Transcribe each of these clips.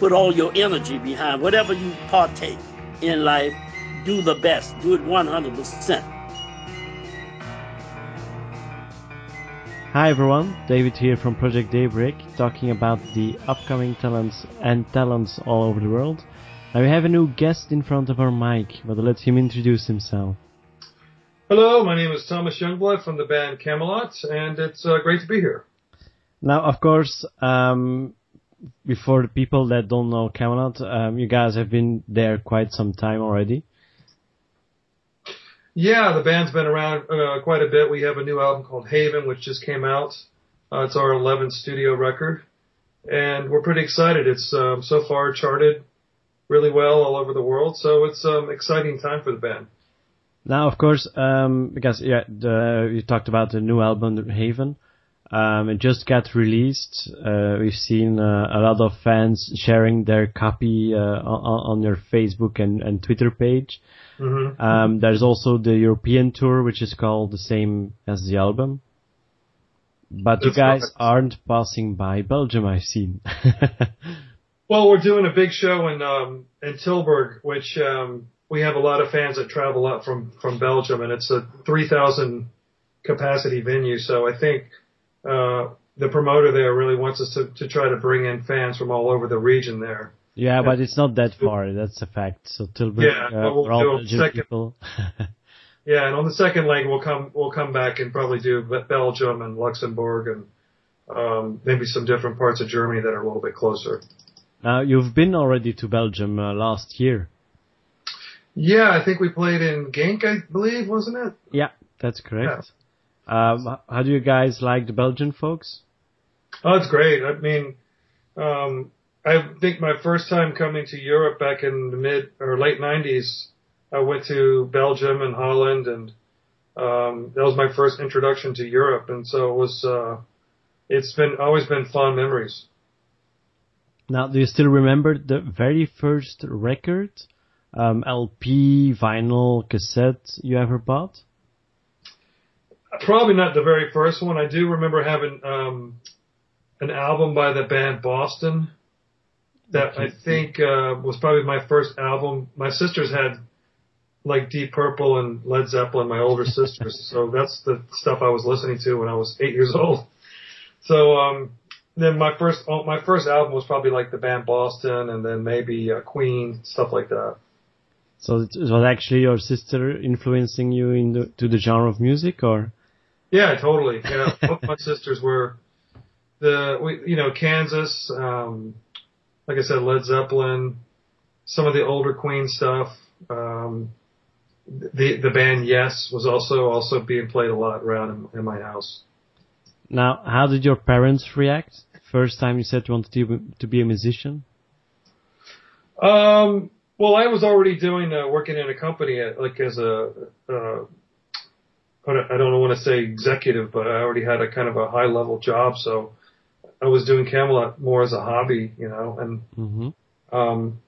put all your energy behind whatever you partake in life, do the best, do it 100%. Hi everyone, David here from Project Daybreak, talking about the upcoming talents and talents all over the world. Now we have a new guest in front of our mic, but let him introduce himself. Hello, my name is Thomas Youngblood from the band Kamelot, and it's uh, great to be here. Now, of course, um, before the people that don't know Kamelot, um, you guys have been there quite some time already. Yeah, the band's been around uh, quite a bit. We have a new album called Haven, which just came out. Uh, it's our 11th studio record, and we're pretty excited. It's um, so far charted really well all over the world, so it's an um, exciting time for the band. Now, of course, um, because yeah, the, you talked about the new album Haven. Um, it just got released. Uh, we've seen uh, a lot of fans sharing their copy uh, on, on your Facebook and, and Twitter page. Mm-hmm. Um, there's also the European tour, which is called the same as the album. But you guys correct. aren't passing by Belgium, I've seen. Well, we're doing a big show in um, in Tilburg, which um, we have a lot of fans that travel up from from Belgium, and it's a 3,000 capacity venue. So I think uh, the promoter there really wants us to to try to bring in fans from all over the region there. yeah, but it's not that far. That's a fact. So Tilburg, Yeah, uh, we'll a second- people. Yeah, and on the second leg, we'll come we'll come back and probably do Belgium and Luxembourg and um, maybe some different parts of Germany that are a little bit closer. now, you've been already to Belgium uh, last year. Yeah, I think we played in Genk, I believe, wasn't it? Yeah, that's correct. Um, how do you guys like the Belgian folks? Oh, it's great. I mean, um, I think my first time coming to Europe back in the mid or late '90s, I went to Belgium and Holland, and um, that was my first introduction to Europe, and so it was. Uh, it's been always been fond memories. Now, do you still remember the very first record, um, LP, vinyl, cassette you ever bought? Probably not the very first one. I do remember having um, an album by the band Boston that I think uh, was probably my first album. My sisters had like Deep Purple and Led Zeppelin, my older sisters, so that's the stuff I was listening to when I was eight years old. So um, then my first oh, my first album was probably like the band Boston, and then maybe uh, Queen, stuff like that. So it was actually your sister influencing you into to the genre of music, or? Yeah, totally. Yeah, both my sisters were the we, you know Kansas, um, like I said, Led Zeppelin, some of the older Queen stuff. Um, the the band Yes was also also being played a lot around in, in my house. Now, how did your parents react? First time you said you wanted to, to be a musician? Um, well, I was already doing uh, working in a company uh, like as a uh, I don't- want to say executive, but I already had a kind of a high level job, so I was doing Kamelot more as a hobby, you know, and hmm Um,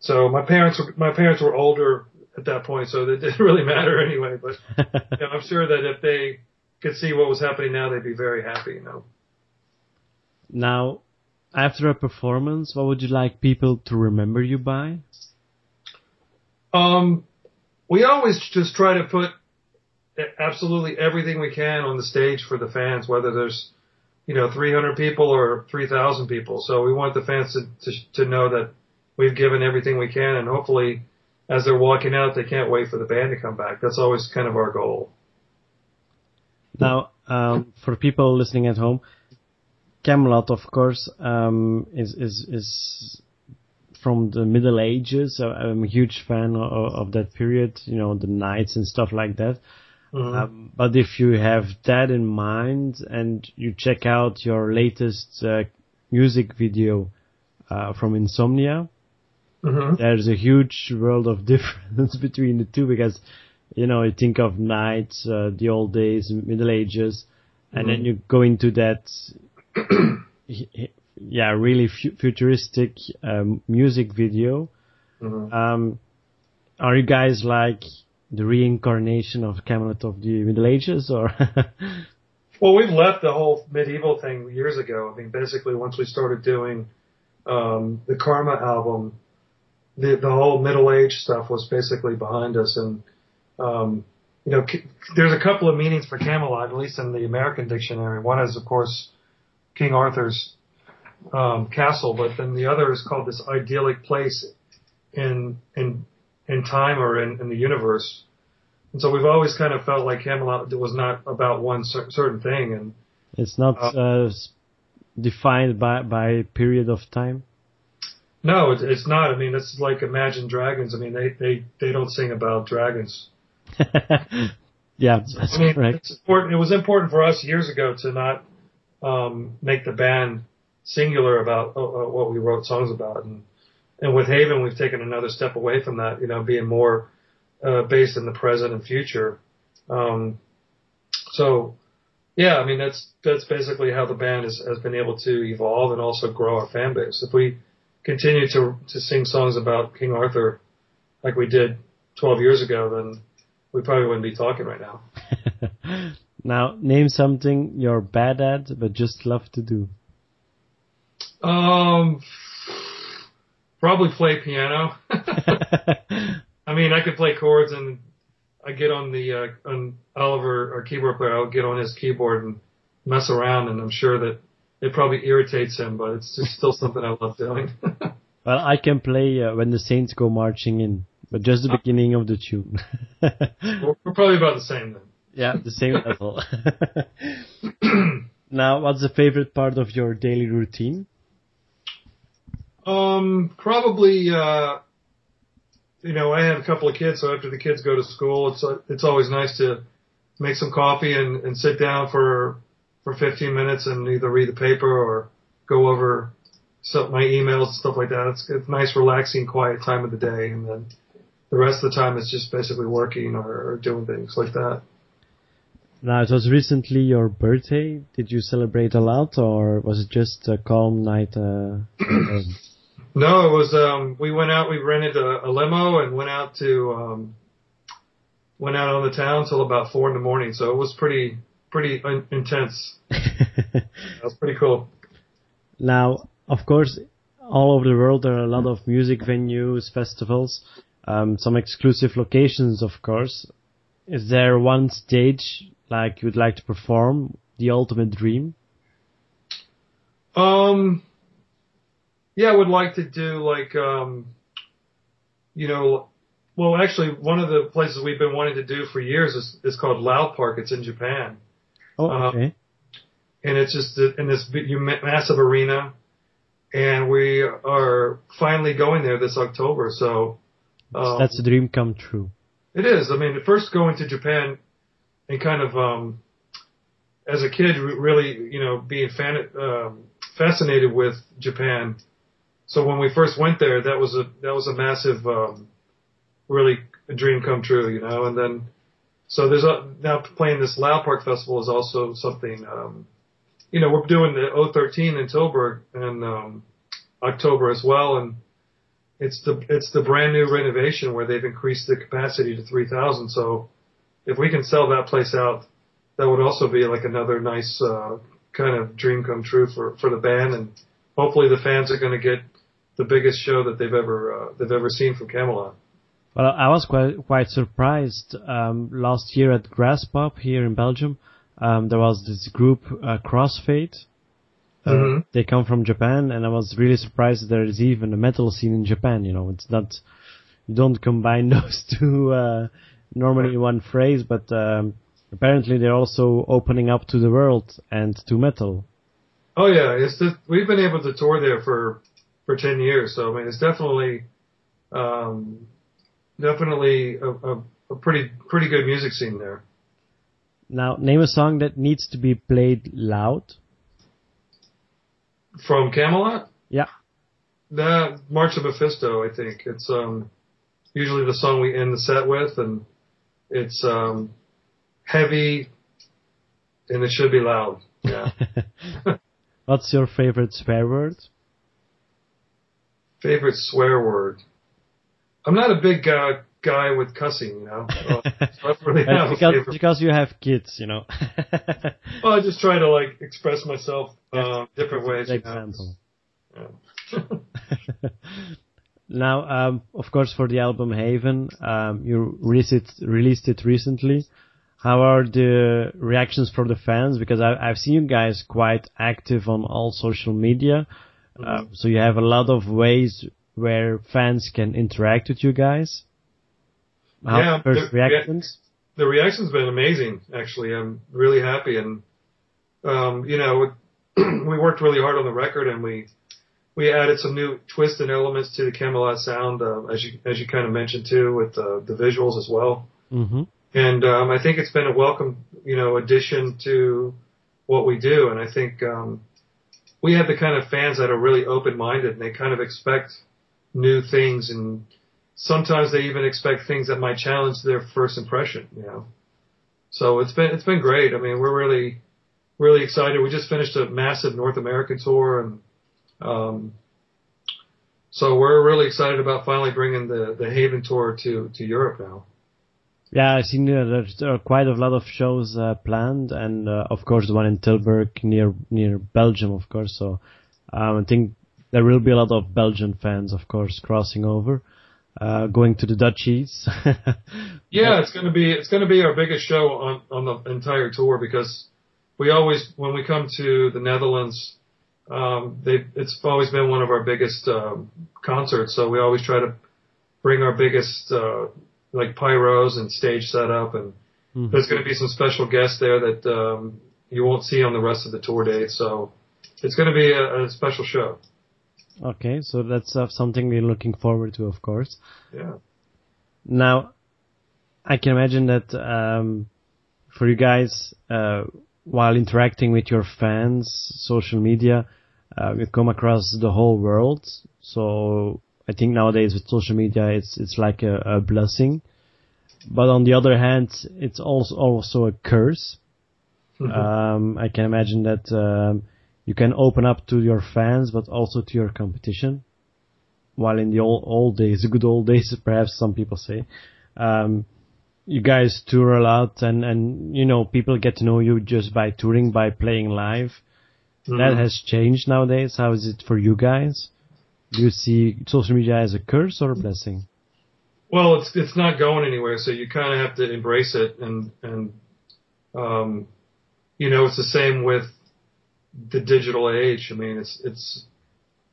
so my parents were, my parents were older at that point, so it didn't really matter anyway. But you know, I'm sure that if they could see what was happening now, they'd be very happy. You know. Now, after a performance, what would you like people to remember you by? Um, we always just try to put absolutely everything we can on the stage for the fans, whether there's you know 300 people or 3,000 people. So we want the fans to, to to know that we've given everything we can, and hopefully, as they're walking out, they can't wait for the band to come back. That's always kind of our goal. Now, um, for people listening at home, Camelot, of course, um, is is is from the Middle Ages. So I'm a huge fan of, of that period. You know, the knights and stuff like that. Mhm. Um, but if you have that in mind and you check out your latest uh, music video uh, from Insomnia, hmm there's a huge world of difference between the two because you know you think of knights, uh, the old days, Middle Ages, and then you go into that, yeah, really fu- futuristic um, music video. hmm Um, are you guys like the reincarnation of Camelot of the Middle Ages, or? Well, we've left the whole medieval thing years ago. I mean, basically, once we started doing um, the Karma album, the the whole Middle Age stuff was basically behind us. And um, you know, there's a couple of meanings for Camelot, at least in the American dictionary. One is, of course, King Arthur's um, castle, but then the other is called this idyllic place in in in time or in, in the universe. And so we've always kind of felt like Camelot was not about one cer- certain thing, and it's not uh, s- defined by by period of time. no, it, it's not. I mean, it's like Imagine Dragons. I mean, they they they don't sing about dragons. yeah, that's I mean, correct. it's important. It was important for us years ago to not um, make the band singular about uh, uh, what we wrote songs about, and and with Haven, we've taken another step away from that. You know, being more uh, based in the present and future. Um, so, yeah, I mean that's that's basically how the band has, has been able to evolve and also grow our fan base. If we continue to to sing songs about King Arthur like we did 12 years ago, then we probably wouldn't be talking right now. now, name something you're bad at but just love to do. Um, probably play piano. I mean, I could play chords, and I get on the uh, on Oliver, our keyboard player. I'll get on his keyboard and mess around, and I'm sure that it probably irritates him, but it's just still something I love doing. well, I can play uh, when the Saints go marching in, but just the beginning of the tune. we're, we're probably about the same then. yeah, the same level. now, what's the favorite part of your daily routine? Um, probably, uh, you know, I have a couple of kids, so after the kids go to school, it's, it's always nice to make some coffee and, and sit down for, for 15 minutes and either read the paper or go over some, my emails and stuff like that. It's, it's nice, relaxing, quiet time of the day. And then the rest of the time it's just basically working or, or doing things like that. Now, it was recently your birthday. Did you celebrate a lot, or was it just a calm night? Uh, No, it was, um, we went out, we rented a, a limo and went out to, um, went out on the town till about four in the morning. So it was pretty, pretty intense. That was pretty cool. now, of course, all over the world there are a lot of music venues, festivals, um, some exclusive locations, of course. Is there one stage like you'd like to perform, the ultimate dream? Um, yeah, I would like to do like, um, you know, well, actually, one of the places we've been wanting to do for years is, is called Loud Park. It's in Japan. Oh, Uh, okay. and it's just in this massive arena. And we are finally going there this October. So, um, That's a dream come true. It is. I mean, first going to Japan and kind of, um, as a kid, really, you know, being fan, um, fascinated with Japan. So when we first went there, that was a, that was a massive, um, really a dream come true, you know, and then, so there's a, now playing this Loud Park Festival is also something, um, you know, we're doing the 013 in Tilburg in, um, October as well. And, it's the it's the brand new renovation where they've increased the capacity to 3,000. So if we can sell that place out, that would also be like another nice uh, kind of dream come true for for the band, and hopefully the fans are going to get the biggest show that they've ever uh, they've ever seen from Kamelot. Well, I was quite quite surprised. Um, last year at Graspop here in Belgium, um, there was this group uh, Crossfaith, Uh, Mhm. They come from Japan, and I was really surprised that there is even a metal scene in Japan. You know, it's not you don't combine those two uh, normally in one phrase, but um, apparently they're also opening up to the world and to metal. Oh yeah, it's just, we've been able to tour there for for ten years. So I mean, it's definitely um, definitely a, a, a pretty pretty good music scene there. Now, name a song that needs to be played loud. From Kamelot, Yeah. the March of Mephisto, I think it's um, usually the song we end the set with, and it's um, heavy, and it should be loud. Yeah. What's your favorite swear word? Favorite swear word. I'm not a big uh, guy with cussing, you know. So I really have a because, because you have kids, you know. Well, I just try to like express myself uh, different ways. example. Yeah. Now, um, of course, for the album Haven, um, you released it, released it recently. How are the reactions from the fans? Because I, I've seen you guys quite active on all social media. Uh, so you have a lot of ways where fans can interact with you guys. How Yeah, first the- reactions? the reaction's been amazing. Actually, I'm really happy, and um, you know, we worked really hard on the record, and we we added some new twists and elements to the Kamelot sound, uh, as you as you kind of mentioned too, with uh, the visuals as well. hmm And um, I think it's been a welcome, you know, addition to what we do. And I think um, we have the kind of fans that are really open-minded and they kind of expect new things, and sometimes they even expect things that might challenge their first impression. You know, so it's been it's been great. I mean, we're really really excited. We just finished a massive North American tour, and um, so we're really excited about finally bringing the the Haven tour to to Europe now. Yeah, I've seen uh, there's there are quite a lot of shows uh, planned, and uh, of course the one in Tilburg near near Belgium, of course. So um, I think there will be a lot of Belgian fans, of course, crossing over, uh, going to the Dutchies. Yeah, it's gonna be it's gonna be our biggest show on on the entire tour because we always when we come to the Netherlands, um, they it's always been one of our biggest um, concerts. So we always try to bring our biggest uh, like pyros and stage setup, and Mhm. there's gonna be some special guests there that um, you won't see on the rest of the tour dates. So it's gonna be a, a special show. okay, so that's uh, something we're looking forward to, of course. Yeah. Now, I can imagine that um, for you guys, uh, while interacting with your fans, social media, uh, you come across the whole world. So I think nowadays with social media, it's it's like a, a blessing. But on the other hand, it's also also a curse. Um, I can imagine that um, you can open up to your fans, but also to your competition. While in the old, old days, the good old days, perhaps some people say, um, you guys tour a lot, and and you know people get to know you just by touring, by playing live. That Mhm. has changed nowadays. How is it for you guys? Do you see social media as a curse or a blessing? Well, it's it's not going anywhere, so you kind of have to embrace it, and and um, you know, it's the same with the digital age. I mean, it's it's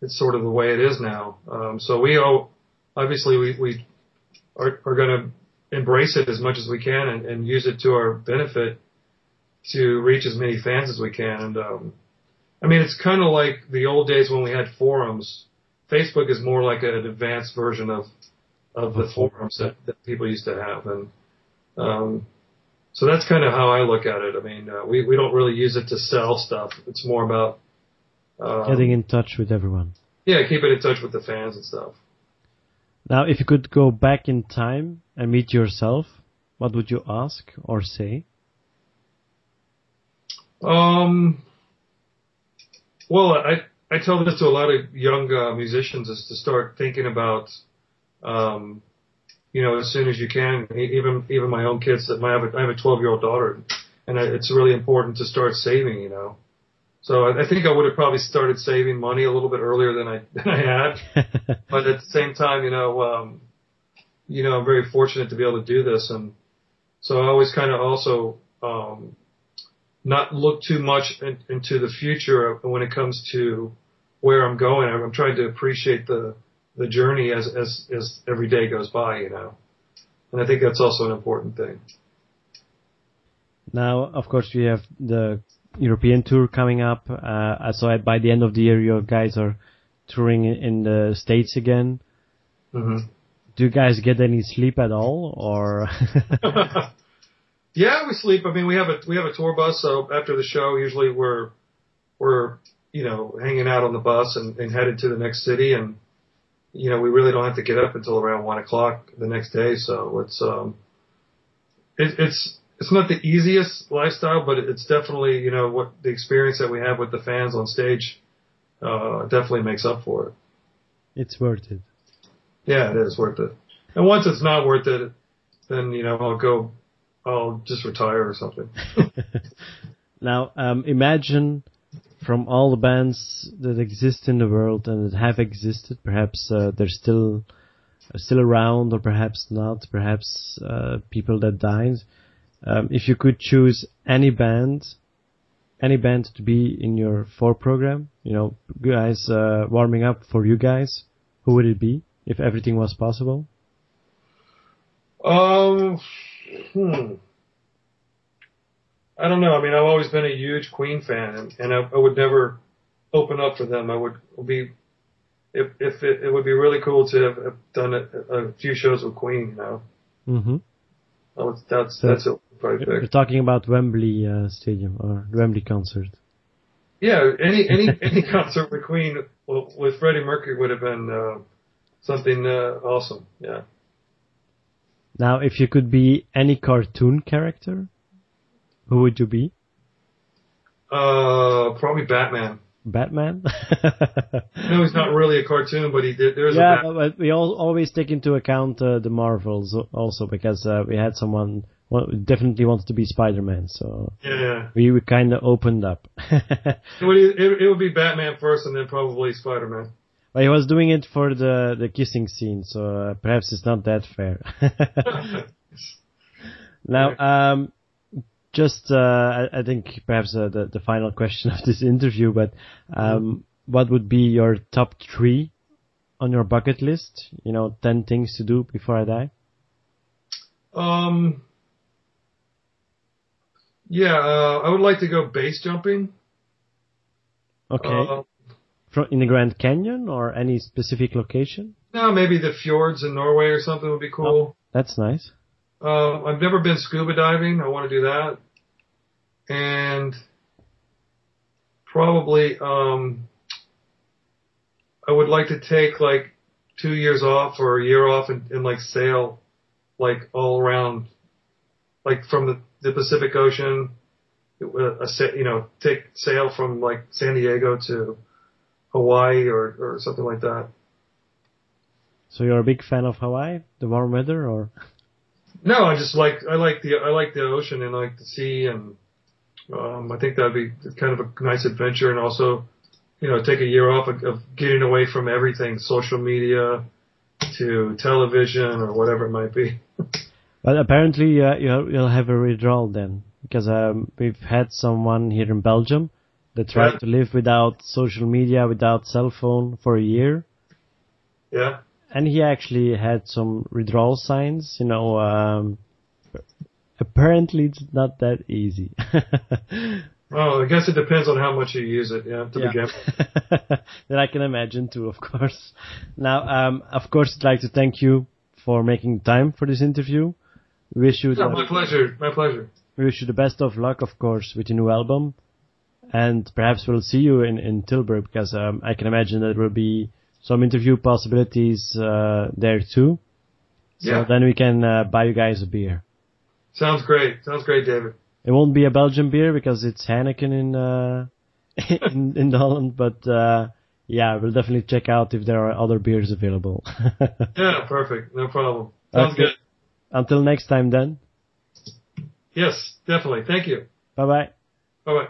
it's sort of the way it is now. Um, so we all obviously we we are are going to embrace it as much as we can and, and use it to our benefit to reach as many fans as we can. And um, I mean, it's kind of like the old days when we had forums. Facebook is more like an advanced version of of the forums that, that people used to have, and um, so that's kind of how I look at it. I mean, uh, we we don't really use it to sell stuff. It's more about um, Getting in touch with everyone. yeah, keeping in touch with the fans and stuff. Now, if you could go back in time and meet yourself, what would you ask or say? Um, well, I I tell this to a lot of young uh, musicians is to start thinking about, um, you know, as soon as you can. Even even my own kids. That I have have a 12 year old daughter, and I, it's really important to start saving. You know, so I, I think I would have probably started saving money a little bit earlier than I than I had. but at the same time, you know, um, you know, I'm very fortunate to be able to do this, and so I always kind of also um, not look too much in, into the future when it comes to where I'm going. I'm trying to appreciate the the journey as as as every day goes by, you know. And I think that's also an important thing. Now, of course, we have the European tour coming up. Uh, so by the end of the year, your guys are touring in the States again. Mm-hmm. Do you guys get any sleep at all, or? yeah, we sleep. I mean, we have a we have a tour bus, so after the show, usually we're we're you know hanging out on the bus and, and headed to the next city, and you know we really don't have to get up until around one o'clock the next day. So it's um, it, it's it's not the easiest lifestyle, but it's definitely you know what the experience that we have with the fans on stage uh, definitely makes up for it. It's worth it. Yeah, it is worth it. And once it's not worth it, then you know I'll go, I'll just retire or something. now, um, imagine from all the bands that exist in the world and that have existed, perhaps uh, they're still still around, or perhaps not. Perhaps uh, people that died um, if you could choose any band, any band to be in your four program, you know, guys uh, warming up for you guys, who would it be if everything was possible? Um, hmm. I don't know. I mean, I've always been a huge Queen fan, and, and I, I would never open up for them. I would be, if if it, it would be really cool to have, have done a, a few shows with Queen, you know. Mm-hmm. That's so that's a you're talking about Wembley uh, Stadium or Wembley concert. Yeah, any any any concert with Queen with Freddie Mercury would have been uh, something uh, awesome. Yeah. Now, if you could be any cartoon character, who would you be? Uh, probably Batman. Batman? no, he's not really a cartoon, but he did. There's yeah, a but we all, always take into account uh, the Marvels also because uh, we had someone well, definitely wants to be Spider-Man, so yeah, we, we kind of opened up. it, would, it, it would be Batman first, and then probably Spider-Man. Well, he was doing it for the the kissing scene, so uh, perhaps it's not that fair. now, um, just uh, I, I, think perhaps uh, the the final question of this interview, but um, what would be your top three on your bucket list? You know, ten things to do before I die. Um, yeah, uh, I would like to go base jumping. Okay. Uh, From in the Grand Canyon or any specific location? No, maybe the fjords in Norway or something would be cool. Oh, that's nice. Uh, I've never been scuba diving. I want to do that. And probably, um, I would like to take like two years off or a year off and, and like sail like all around, like from the the Pacific Ocean, a, you know, take sail from like San Diego to Hawaii or, or something like that. So you're a big fan of Hawaii, the warm weather, or? No, I just like I like the I like the ocean and I like the sea, and um, I think that'd be kind of a nice adventure, and also, you know, take a year off of, of getting away from everything, social media, to television or whatever it might be. But apparently uh, you'll, you'll have a withdrawal then, because um, we've had someone here in Belgium that tried Yeah. to live without social media, without cell phone for a year, Yeah. And he actually had some withdrawal signs. You know, um, apparently it's not that easy. Well, I guess it depends on how much you use it. Yeah, to Yeah. begin. that I can imagine too, of course. Now, um, of course, I'd like to thank you for making time for this interview. We wish you Yeah, the, my pleasure. My pleasure. wish you the best of luck, of course, with your new album, and perhaps we'll see you in in Tilburg because um, I can imagine there will be some interview possibilities uh, there too. So Yeah. then we can uh, buy you guys a beer. Sounds great. Sounds great, David. It won't be a Belgian beer because it's Heineken in uh, in, in Holland, but uh, yeah, we'll definitely check out if there are other beers available. Yeah, perfect. No problem. Sounds Okay. good. Until next time, then. Yes, definitely. Thank you. Bye bye. Bye bye.